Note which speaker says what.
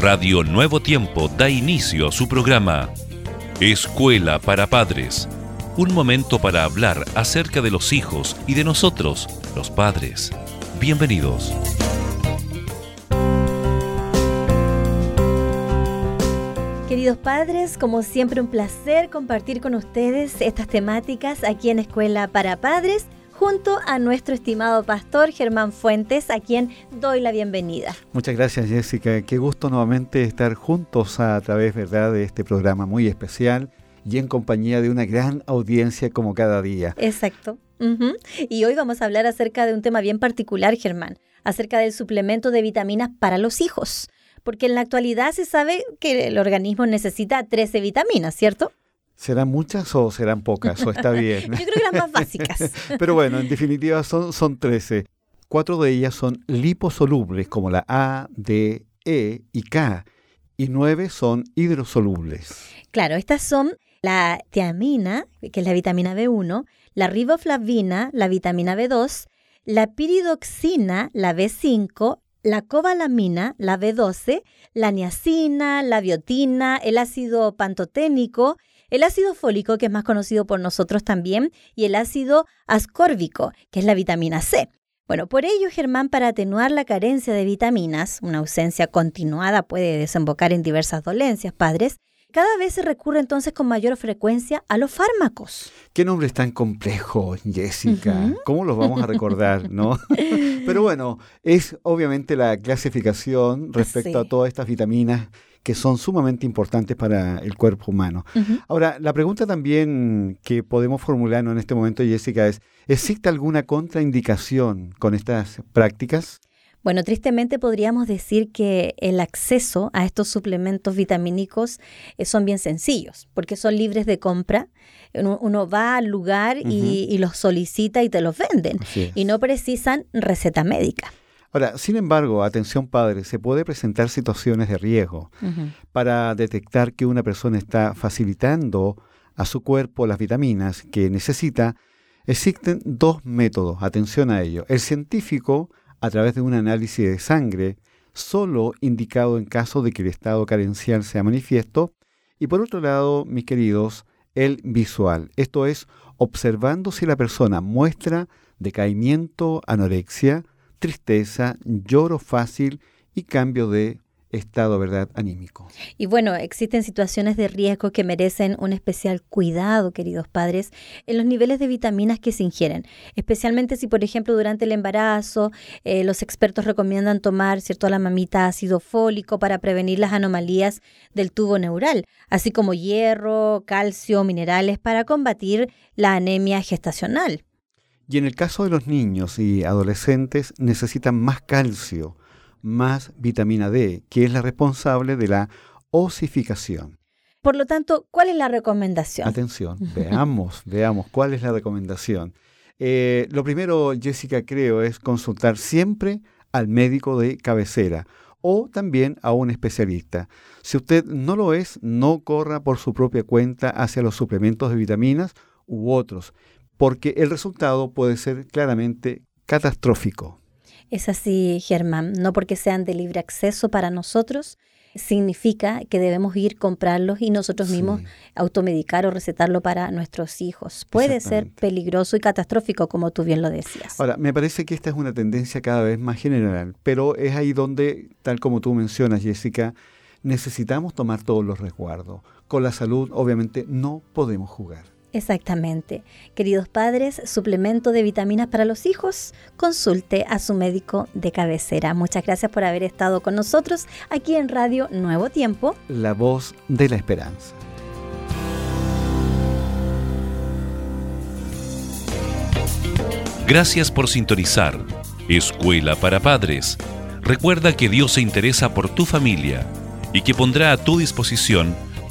Speaker 1: Radio Nuevo Tiempo da inicio a su programa Escuela para Padres. Un momento para hablar acerca de los hijos y de nosotros, los padres. Bienvenidos.
Speaker 2: Queridos padres, como siempre un placer compartir con ustedes estas temáticas aquí en Escuela para Padres junto a nuestro estimado pastor Germán Fuentes, a quien doy la bienvenida.
Speaker 3: Muchas gracias Jessica, qué gusto nuevamente estar juntos a través ¿verdad? de este programa muy especial y en compañía de una gran audiencia como cada día.
Speaker 2: Exacto. Y hoy vamos a hablar acerca de un tema bien particular, Germán, acerca del suplemento de vitaminas para los hijos. Porque en la actualidad se sabe que el organismo necesita 13 vitaminas, ¿cierto?
Speaker 3: ¿Serán muchas o serán pocas? ¿O está bien?
Speaker 2: Yo creo que las más básicas.
Speaker 3: Pero bueno, en definitiva son, son 13. Cuatro de ellas son liposolubles, como la A, D, E y K. Y nueve son hidrosolubles.
Speaker 2: Claro, estas son la tiamina, que es la vitamina B1, la riboflavina, la vitamina B2, la piridoxina, la B5, la cobalamina, la B12, la niacina, la biotina, el ácido pantoténico, el ácido fólico, que es más conocido por nosotros también, y el ácido ascórbico, que es la vitamina C. Bueno, por ello, Germán, para atenuar la carencia de vitaminas, una ausencia continuada puede desembocar en diversas dolencias, padres, cada vez se recurre entonces con mayor frecuencia a los fármacos.
Speaker 3: Qué nombre es tan complejo, Jessica. ¿Cómo los vamos a recordar, no? Pero bueno, es obviamente la clasificación respecto a todas estas vitaminas que son sumamente importantes para el cuerpo humano. Ahora, la pregunta también que podemos formular en este momento, Jessica, es, ¿existe alguna contraindicación con estas prácticas?
Speaker 2: Bueno, tristemente podríamos decir que el acceso a estos suplementos vitamínicos eh, son bien sencillos, porque son libres de compra. Uno, va al lugar y, los solicita y te los venden, y no precisan receta médica.
Speaker 3: Ahora, sin embargo, atención padre, se puede presentar situaciones de riesgo para detectar que una persona está facilitando a su cuerpo las vitaminas que necesita. Existen dos métodos, atención a ello. El científico, a través de un análisis de sangre, solo indicado en caso de que el estado carencial sea manifiesto. Y por otro lado, mis queridos, el visual, esto es, observando si la persona muestra decaimiento, anorexia, tristeza, lloro fácil y cambio de estado, ¿verdad?, anímico.
Speaker 2: Y bueno, existen situaciones de riesgo que merecen un especial cuidado, queridos padres, en los niveles de vitaminas que se ingieren, especialmente si, por ejemplo, durante el embarazo eh, los expertos recomiendan tomar, ¿cierto?, a la mamita ácido fólico para prevenir las anomalías del tubo neural, así como hierro, calcio, minerales para combatir la anemia gestacional.
Speaker 3: Y en el caso de los niños y adolescentes necesitan más calcio, más vitamina D, que es la responsable de la osificación.
Speaker 2: Por lo tanto, ¿cuál es la recomendación?
Speaker 3: Atención, veamos, veamos cuál es la recomendación. Eh, lo primero, Jessica, creo, es consultar siempre al médico de cabecera o también a un especialista. Si usted no lo es, no corra por su propia cuenta hacia los suplementos de vitaminas u otros porque el resultado puede ser claramente catastrófico.
Speaker 2: Es así, Germán, no porque sean de libre acceso para nosotros, significa que debemos ir comprarlos y nosotros mismos automedicar o recetarlo para nuestros hijos. Puede ser peligroso y catastrófico, como tú bien lo decías.
Speaker 3: Ahora, me parece que esta es una tendencia cada vez más general, pero es ahí donde, tal como tú mencionas, Jessica, necesitamos tomar todos los resguardos. Con la salud, obviamente, no podemos jugar.
Speaker 2: Exactamente. Queridos padres, suplemento de vitaminas para los hijos, consulte a su médico de cabecera. Muchas gracias por haber estado con nosotros aquí en Radio Nuevo Tiempo.
Speaker 3: La voz de la esperanza.
Speaker 1: Gracias por sintonizar. Escuela para Padres. Recuerda que Dios se interesa por tu familia y que pondrá a tu disposición